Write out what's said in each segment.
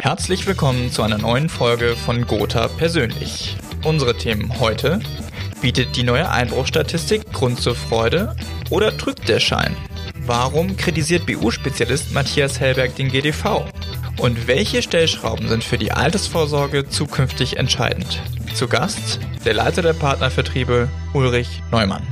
Herzlich willkommen zu einer neuen Folge von Gotha Persönlich. Unsere Themen heute: Bietet die neue Einbruchstatistik Grund zur Freude oder trügt der Schein? Warum kritisiert BU-Spezialist Matthias Hellberg den GDV? Und welche Stellschrauben sind für die Altersvorsorge zukünftig entscheidend? Zu Gast der Leiter der Partnervertriebe Ulrich Neumann.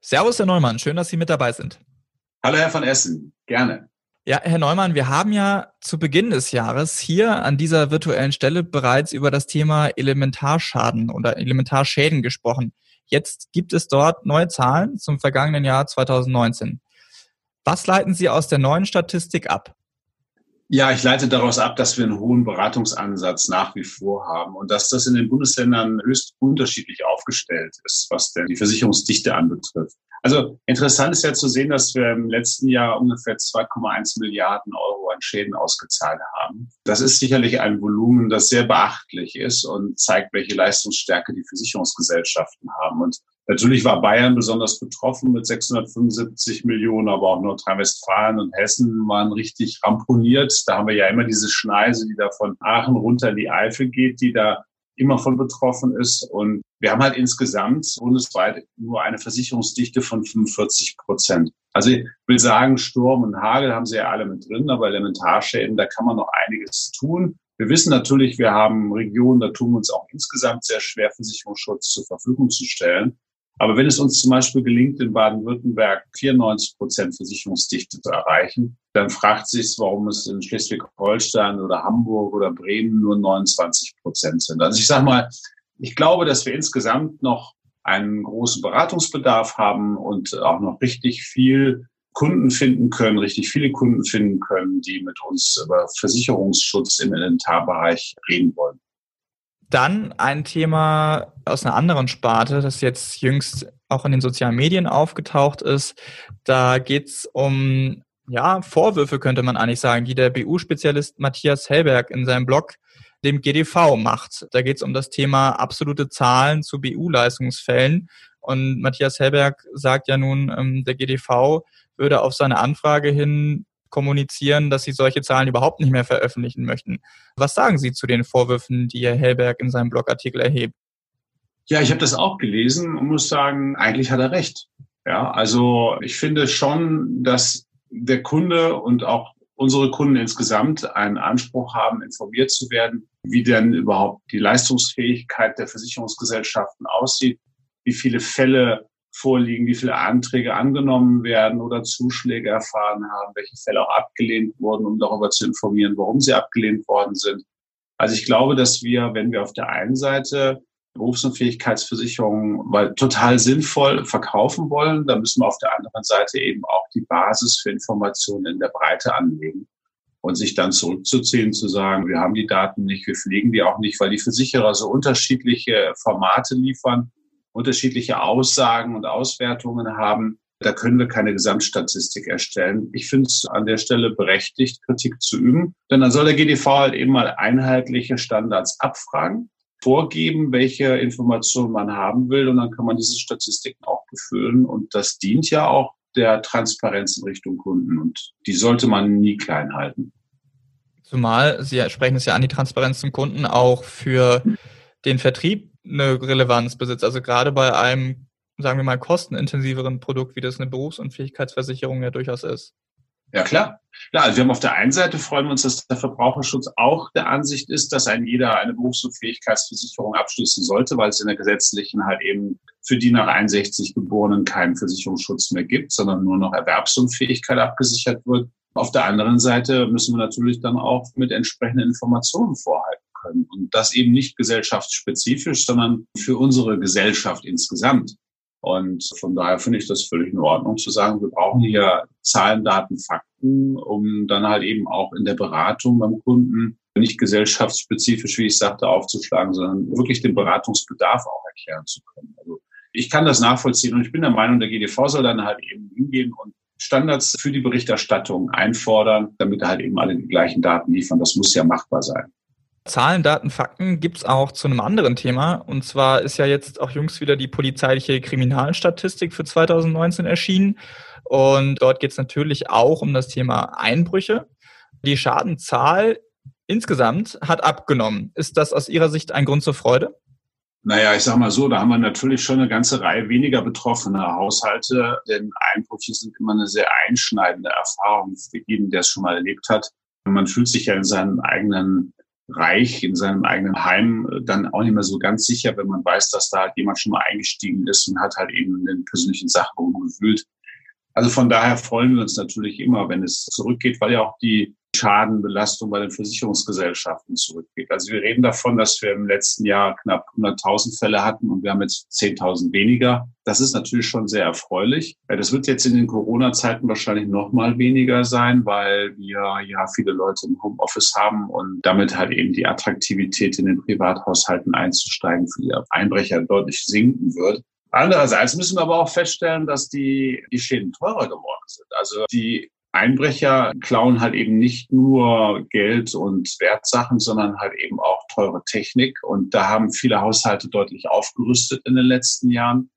Servus, Herr Neumann, schön, dass Sie mit dabei sind. Hallo, Herr von Essen, gerne. Ja, Herr Neumann, wir haben ja zu Beginn des Jahres hier an dieser virtuellen Stelle bereits über das Thema Elementarschaden oder Elementarschäden gesprochen. Jetzt gibt es dort neue Zahlen zum vergangenen Jahr 2019. Was leiten Sie aus der neuen Statistik ab? Ja, ich leite daraus ab, dass wir einen hohen Beratungsansatz nach wie vor haben und dass das in den Bundesländern höchst unterschiedlich aufgestellt ist, was denn die Versicherungsdichte anbetrifft. Also interessant ist ja zu sehen, dass wir im letzten Jahr ungefähr 2,1 Milliarden Euro an Schäden ausgezahlt haben. Das ist sicherlich ein Volumen, das sehr beachtlich ist und zeigt, welche Leistungsstärke die Versicherungsgesellschaften haben. Und natürlich war Bayern besonders betroffen mit 675 Millionen, aber auch Nordrhein-Westfalen und Hessen waren richtig ramponiert. Da haben wir ja immer diese Schneise, die da von Aachen runter in die Eifel geht, die da immer von betroffen ist. Und wir haben halt insgesamt bundesweit nur eine Versicherungsdichte von 45 Prozent. Also ich will sagen, Sturm und Hagel haben sie ja alle mit drin, aber Elementarschäden, da kann man noch einiges tun. Wir wissen natürlich, wir haben Regionen, da tun wir uns auch insgesamt sehr schwer, Versicherungsschutz zur Verfügung zu stellen. Aber wenn es uns zum Beispiel gelingt, in Baden-Württemberg 94 Prozent Versicherungsdichte zu erreichen, dann fragt sich, warum es in Schleswig-Holstein oder Hamburg oder Bremen nur 29 Prozent sind. Also ich sage mal, ich glaube, dass wir insgesamt noch einen großen Beratungsbedarf haben und auch noch richtig viel Kunden finden können, richtig viele Kunden finden können, die mit uns über Versicherungsschutz im Inventarbereich reden wollen. Dann ein Thema aus einer anderen Sparte, das jetzt jüngst auch in den sozialen Medien aufgetaucht ist. Da geht es um ja, Vorwürfe, könnte man eigentlich sagen, die der BU-Spezialist Matthias Hellberg in seinem Blog dem GDV macht. Da geht es um das Thema absolute Zahlen zu BU-Leistungsfällen. Und Matthias Hellberg sagt ja nun, ähm, der GDV würde auf seine Anfrage hin kommunizieren, dass sie solche Zahlen überhaupt nicht mehr veröffentlichen möchten. Was sagen Sie zu den Vorwürfen, die Herr Hellberg in seinem Blogartikel erhebt? Ja, ich habe das auch gelesen und muss sagen, eigentlich hat er recht. Ja, also ich finde schon, dass der Kunde und auch unsere Kunden insgesamt einen Anspruch haben, informiert zu werden, wie denn überhaupt die Leistungsfähigkeit der Versicherungsgesellschaften aussieht, wie viele Fälle vorliegen, wie viele Anträge angenommen werden oder Zuschläge erfahren haben, welche Fälle auch abgelehnt wurden, um darüber zu informieren, warum sie abgelehnt worden sind. Also ich glaube, dass wir, wenn wir auf der einen Seite Berufsunfähigkeitsversicherungen weil total sinnvoll verkaufen wollen, dann müssen wir auf der anderen Seite eben auch die Basis für Informationen in der Breite anlegen und sich dann zurückzuziehen, zu sagen, wir haben die Daten nicht, wir pflegen die auch nicht, weil die Versicherer so unterschiedliche Formate liefern unterschiedliche Aussagen und Auswertungen haben. Da können wir keine Gesamtstatistik erstellen. Ich finde es an der Stelle berechtigt, Kritik zu üben. Denn dann soll der GDV halt eben mal einheitliche Standards abfragen, vorgeben, welche Informationen man haben will. Und dann kann man diese Statistiken auch befüllen. Und das dient ja auch der Transparenz in Richtung Kunden. Und die sollte man nie klein halten. Zumal, Sie sprechen es ja an, die Transparenz zum Kunden auch für den Vertrieb eine Relevanz besitzt. Also gerade bei einem, sagen wir mal, kostenintensiveren Produkt, wie das eine Berufsunfähigkeitsversicherung ja durchaus ist. Ja, klar. Ja, also wir haben auf der einen Seite freuen wir uns, dass der Verbraucherschutz auch der Ansicht ist, dass ein jeder eine Berufsunfähigkeitsversicherung abschließen sollte, weil es in der gesetzlichen halt eben für die nach 61 Geborenen keinen Versicherungsschutz mehr gibt, sondern nur noch Erwerbsunfähigkeit abgesichert wird. Auf der anderen Seite müssen wir natürlich dann auch mit entsprechenden Informationen vorhalten können. Und das eben nicht gesellschaftsspezifisch, sondern für unsere Gesellschaft insgesamt. Und von daher finde ich das völlig in Ordnung zu sagen, wir brauchen hier Zahlen, Daten, Fakten, um dann halt eben auch in der Beratung beim Kunden nicht gesellschaftsspezifisch, wie ich sagte, aufzuschlagen, sondern wirklich den Beratungsbedarf auch erklären zu können. Also ich kann das nachvollziehen und ich bin der Meinung, der GDV soll dann halt eben hingehen und Standards für die Berichterstattung einfordern, damit halt eben alle die gleichen Daten liefern. Das muss ja machbar sein. Zahlen, Daten, Fakten gibt's auch zu einem anderen Thema. Und zwar ist ja jetzt auch jüngst wieder die polizeiliche Kriminalstatistik für 2019 erschienen. Und dort geht's natürlich auch um das Thema Einbrüche. Die Schadenzahl insgesamt hat abgenommen. Ist das aus Ihrer Sicht ein Grund zur Freude? Naja, ich sag mal so, da haben wir natürlich schon eine ganze Reihe weniger betroffener Haushalte, denn Einbrüche sind immer eine sehr einschneidende Erfahrung für jeden, der es schon mal erlebt hat. Man fühlt sich ja in seinem eigenen Reich, in seinem eigenen Heim dann auch nicht mehr so ganz sicher, wenn man weiß, dass da halt jemand schon mal eingestiegen ist und hat halt eben den persönlichen Sachen gewühlt. Also von daher freuen wir uns natürlich immer, wenn es zurückgeht, weil ja auch die Schadenbelastung bei den Versicherungsgesellschaften zurückgeht. Also wir reden davon, dass wir im letzten Jahr knapp 100.000 Fälle hatten und wir haben jetzt 10.000 weniger. Das ist natürlich schon sehr erfreulich. Das wird jetzt in den Corona-Zeiten wahrscheinlich noch mal weniger sein, weil wir ja viele Leute im Homeoffice haben und damit halt eben die Attraktivität in den Privathaushalten einzusteigen für die Einbrecher deutlich sinken wird. Andererseits müssen wir aber auch feststellen, dass die, die Schäden teurer geworden sind. Also die Einbrecher klauen halt eben nicht nur Geld und Wertsachen, sondern halt eben auch teure Technik. Und da haben viele Haushalte deutlich aufgerüstet in den letzten Jahren.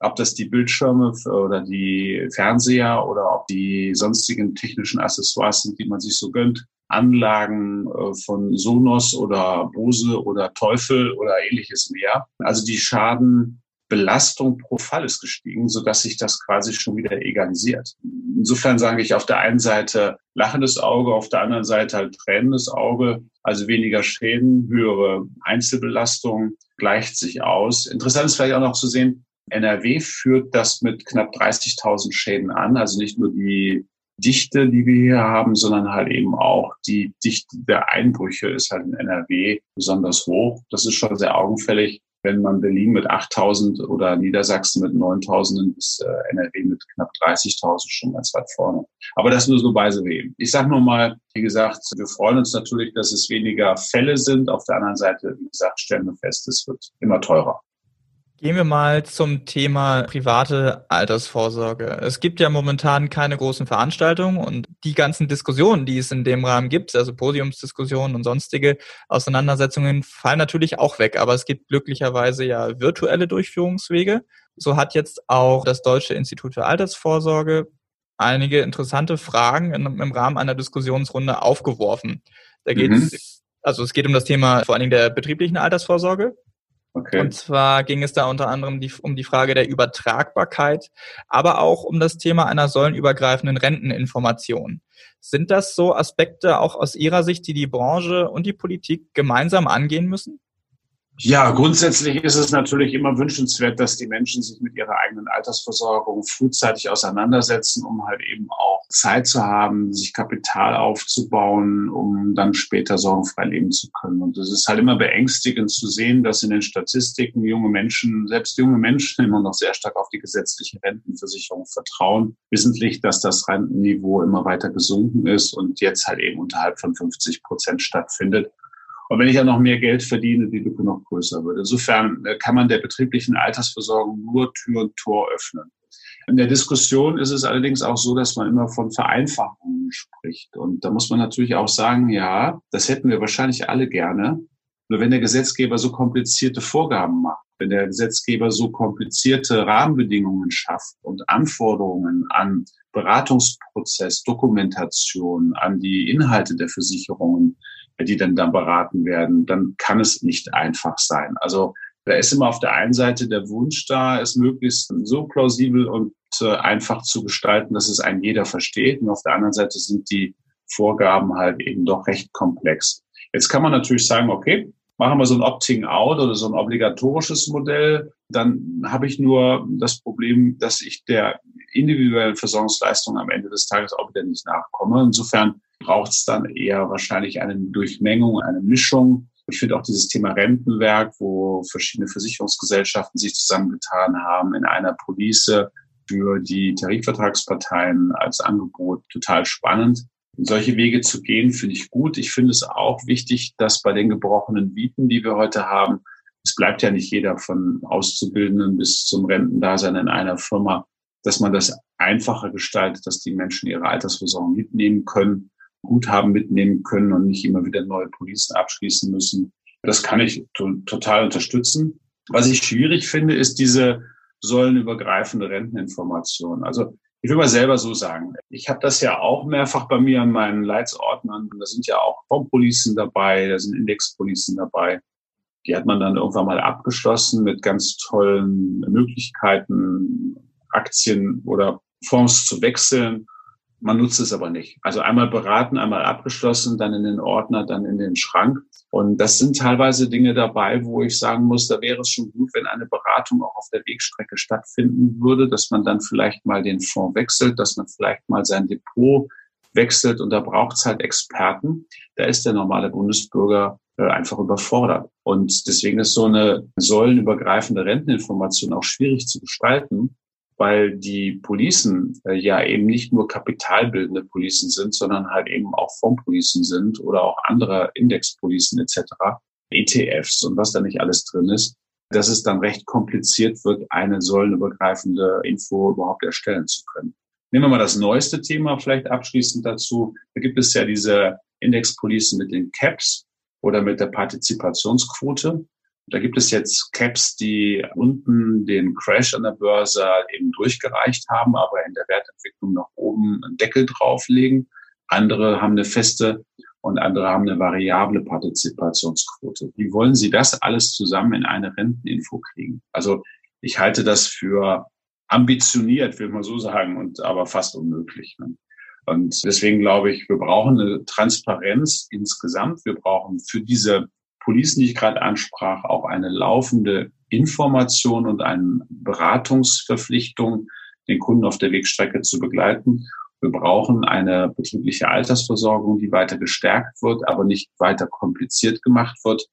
Ob das die Bildschirme oder die Fernseher oder ob die sonstigen technischen Accessoires sind, die man sich so gönnt. Anlagen äh, von Sonos oder Bose oder Teufel oder ähnliches mehr. Also die Schaden Belastung pro Fall ist gestiegen, so dass sich das quasi schon wieder egalisiert. Insofern sage ich auf der einen Seite lachendes Auge, auf der anderen Seite halt tränendes Auge, also weniger Schäden, höhere Einzelbelastung, gleicht sich aus. Interessant ist vielleicht auch noch zu sehen, NRW führt das mit knapp 30.000 Schäden an, also nicht nur die Dichte, die wir hier haben, sondern halt eben auch die Dichte der Einbrüche ist halt in NRW besonders hoch. Das ist schon sehr augenfällig wenn man Berlin mit 8.000 oder Niedersachsen mit 9.000 ist äh, NRW mit knapp 30.000 schon ganz weit vorne. Aber das nur so bei so wem. Ich sage nur mal, wie gesagt, wir freuen uns natürlich, dass es weniger Fälle sind. Auf der anderen Seite, wie gesagt, stellen wir fest, es wird immer teurer. Gehen wir mal zum Thema private Altersvorsorge. Es gibt ja momentan keine großen Veranstaltungen und die ganzen Diskussionen, die es in dem Rahmen gibt, also Podiumsdiskussionen und sonstige Auseinandersetzungen, fallen natürlich auch weg. Aber es gibt glücklicherweise ja virtuelle Durchführungswege. So hat jetzt auch das Deutsche Institut für Altersvorsorge einige interessante Fragen im Rahmen einer Diskussionsrunde aufgeworfen. Da geht es, mhm. also es geht um das Thema vor allen Dingen der betrieblichen Altersvorsorge, Okay. Und zwar ging es da unter anderem die, um die Frage der Übertragbarkeit, aber auch um das Thema einer säulenübergreifenden Renteninformation. Sind das so Aspekte auch aus Ihrer Sicht, die die Branche und die Politik gemeinsam angehen müssen? Ja, grundsätzlich ist es natürlich immer wünschenswert, dass die Menschen sich mit ihrer eigenen Altersversorgung frühzeitig auseinandersetzen, um halt eben auch Zeit zu haben, sich Kapital aufzubauen, um dann später sorgenfrei leben zu können. Und es ist halt immer beängstigend zu sehen, dass in den Statistiken junge Menschen, selbst junge Menschen immer noch sehr stark auf die gesetzliche Rentenversicherung vertrauen. Wissentlich, dass das Rentenniveau immer weiter gesunken ist und jetzt halt eben unterhalb von 50 Prozent stattfindet. Und wenn ich ja noch mehr Geld verdiene, die Lücke noch größer wird. Insofern äh, kann man der betrieblichen Altersversorgung nur Tür und Tor öffnen. In der Diskussion ist es allerdings auch so, dass man immer von Vereinfachungen spricht. Und da muss man natürlich auch sagen, ja, das hätten wir wahrscheinlich alle gerne. Nur wenn der Gesetzgeber so komplizierte Vorgaben macht, wenn der Gesetzgeber so komplizierte Rahmenbedingungen schafft und Anforderungen an Beratungsprozess, Dokumentation, an die Inhalte der Versicherungen, die dann da beraten werden, dann kann es nicht einfach sein. Also da ist immer auf der einen Seite der Wunsch da, es möglichst so plausibel und äh, einfach zu gestalten, dass es ein jeder versteht. Und auf der anderen Seite sind die Vorgaben halt eben doch recht komplex. Jetzt kann man natürlich sagen, okay, machen wir so ein Opting-out oder so ein obligatorisches Modell, dann habe ich nur das Problem, dass ich der individuellen Versorgungsleistung am Ende des Tages auch wieder nicht nachkomme. Insofern braucht es dann eher wahrscheinlich eine Durchmengung, eine Mischung. Ich finde auch dieses Thema Rentenwerk, wo verschiedene Versicherungsgesellschaften sich zusammengetan haben in einer Police für die Tarifvertragsparteien als Angebot total spannend. solche Wege zu gehen, finde ich gut. Ich finde es auch wichtig, dass bei den gebrochenen Mieten, die wir heute haben, es bleibt ja nicht jeder von Auszubildenden bis zum Rentendasein in einer Firma, dass man das einfacher gestaltet, dass die Menschen ihre Altersversorgung mitnehmen können Guthaben mitnehmen können und nicht immer wieder neue Policen abschließen müssen. Das kann ich total unterstützen. Was ich schwierig finde, ist diese säulenübergreifende Renteninformation. Also Ich will mal selber so sagen. Ich habe das ja auch mehrfach bei mir an meinen Leitsordnern. Da sind ja auch Formpolicen dabei, da sind Indexpolicen dabei. Die hat man dann irgendwann mal abgeschlossen mit ganz tollen Möglichkeiten, Aktien oder Fonds zu wechseln. Man nutzt es aber nicht. Also einmal beraten, einmal abgeschlossen, dann in den Ordner, dann in den Schrank. Und das sind teilweise Dinge dabei, wo ich sagen muss, da wäre es schon gut, wenn eine Beratung auch auf der Wegstrecke stattfinden würde, dass man dann vielleicht mal den Fonds wechselt, dass man vielleicht mal sein Depot wechselt. Und da braucht es halt Experten. Da ist der normale Bundesbürger äh, einfach überfordert. Und deswegen ist so eine säulenübergreifende Renteninformation auch schwierig zu gestalten, weil die Policen äh, ja eben nicht nur kapitalbildende Policen sind, sondern halt eben auch Fondspolicen sind oder auch andere Indexpolicen etc., ETFs und was da nicht alles drin ist, dass es dann recht kompliziert wird, eine säulenübergreifende Info überhaupt erstellen zu können. Nehmen wir mal das neueste Thema vielleicht abschließend dazu. Da gibt es ja diese Indexpolicen mit den Caps oder mit der Partizipationsquote. Da gibt es jetzt Caps, die unten den Crash an der Börse eben durchgereicht haben, aber in der Wertentwicklung nach oben einen Deckel drauflegen. Andere haben eine feste und andere haben eine variable Partizipationsquote. Wie wollen Sie das alles zusammen in eine Renteninfo kriegen? Also ich halte das für ambitioniert, will man so sagen, und aber fast unmöglich. Ne? Und deswegen glaube ich, wir brauchen eine Transparenz insgesamt. Wir brauchen für diese Policen, die ich gerade ansprach, auch eine laufende Information und eine Beratungsverpflichtung, den Kunden auf der Wegstrecke zu begleiten. Wir brauchen eine betriebliche Altersversorgung, die weiter gestärkt wird, aber nicht weiter kompliziert gemacht wird.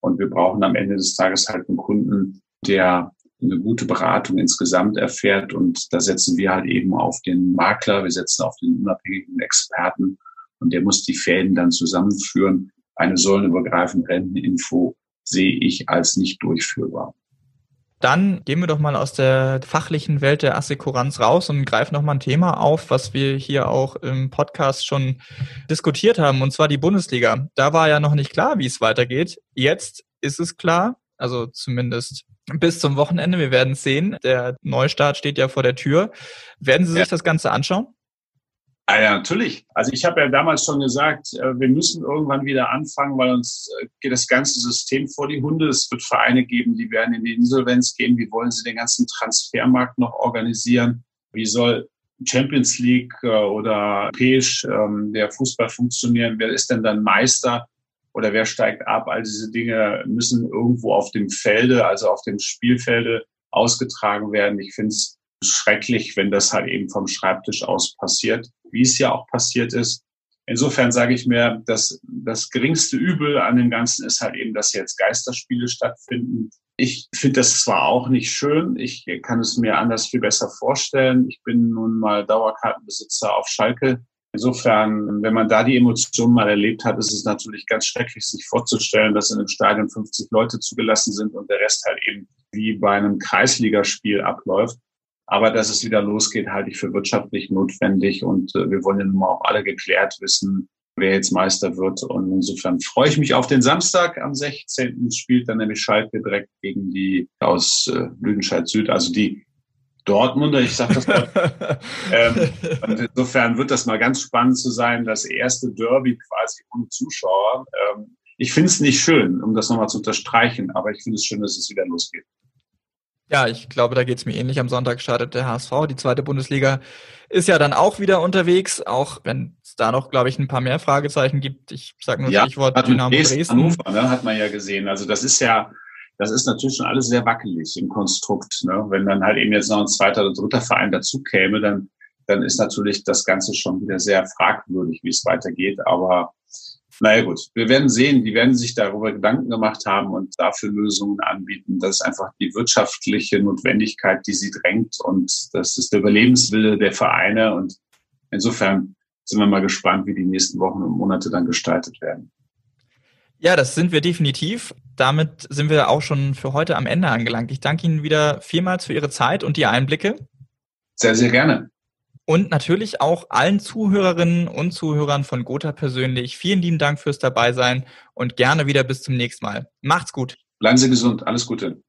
Und wir brauchen am Ende des Tages halt einen Kunden, der eine gute Beratung insgesamt erfährt. Und da setzen wir halt eben auf den Makler, wir setzen auf den unabhängigen Experten und der muss die Fäden dann zusammenführen eine säulenübergreifende Renteninfo sehe ich als nicht durchführbar. Dann gehen wir doch mal aus der fachlichen Welt der Assekuranz raus und greifen noch mal ein Thema auf, was wir hier auch im Podcast schon diskutiert haben, und zwar die Bundesliga. Da war ja noch nicht klar, wie es weitergeht. Jetzt ist es klar, also zumindest bis zum Wochenende. Wir werden es sehen. Der Neustart steht ja vor der Tür. Werden Sie sich ja. das Ganze anschauen? Ah ja, natürlich. Also ich habe ja damals schon gesagt, äh, wir müssen irgendwann wieder anfangen, weil uns äh, geht das ganze System vor die Hunde. Es wird Vereine geben, die werden in die Insolvenz gehen. Wie wollen sie den ganzen Transfermarkt noch organisieren? Wie soll Champions League äh, oder europäisch der Fußball funktionieren? Wer ist denn dann Meister? Oder wer steigt ab? All diese Dinge müssen irgendwo auf dem Felde, also auf dem Spielfelde ausgetragen werden. Ich finde es schrecklich, wenn das halt eben vom Schreibtisch aus passiert wie es ja auch passiert ist. Insofern sage ich mir, dass das geringste Übel an dem Ganzen ist halt eben, dass jetzt Geisterspiele stattfinden. Ich finde das zwar auch nicht schön, ich kann es mir anders viel besser vorstellen. Ich bin nun mal Dauerkartenbesitzer auf Schalke. Insofern, wenn man da die Emotionen mal erlebt hat, ist es natürlich ganz schrecklich, sich vorzustellen, dass in einem Stadion 50 Leute zugelassen sind und der Rest halt eben wie bei einem Kreisligaspiel abläuft. Aber dass es wieder losgeht, halte ich für wirtschaftlich notwendig. Und äh, wir wollen ja nun mal auch alle geklärt wissen, wer jetzt Meister wird. Und insofern freue ich mich auf den Samstag. Am 16. spielt dann nämlich Schalke direkt gegen die aus äh, Lüdenscheid Süd, also die Dortmunder, ich sage das mal. ähm, und insofern wird das mal ganz spannend zu sein, das erste Derby quasi ohne Zuschauer. Ähm, ich finde es nicht schön, um das nochmal zu unterstreichen, aber ich finde es schön, dass es wieder losgeht. Ja, ich glaube, da geht es mir ähnlich. Am Sonntag startet der HSV. Die zweite Bundesliga ist ja dann auch wieder unterwegs, auch wenn es da noch, glaube ich, ein paar mehr Fragezeichen gibt. Ich sage nur ja, Stichwort Dynamo Dresden. Dresden. Hannover, ne, hat man ja gesehen. Also das ist ja, das ist natürlich schon alles sehr wackelig im Konstrukt. Ne? Wenn dann halt eben jetzt noch ein zweiter oder dritter Verein dazu käme, dann, dann ist natürlich das Ganze schon wieder sehr fragwürdig, wie es weitergeht. Aber naja gut, wir werden sehen, die werden sich darüber Gedanken gemacht haben und dafür Lösungen anbieten. Das ist einfach die wirtschaftliche Notwendigkeit, die sie drängt und das ist der Überlebenswille der Vereine und insofern sind wir mal gespannt, wie die nächsten Wochen und Monate dann gestaltet werden. Ja, das sind wir definitiv. Damit sind wir auch schon für heute am Ende angelangt. Ich danke Ihnen wieder vielmals für Ihre Zeit und die Einblicke. Sehr, sehr gerne. Und natürlich auch allen Zuhörerinnen und Zuhörern von Gotha persönlich vielen lieben Dank fürs Dabeisein und gerne wieder bis zum nächsten Mal. Macht's gut. Bleiben Sie gesund. Alles Gute.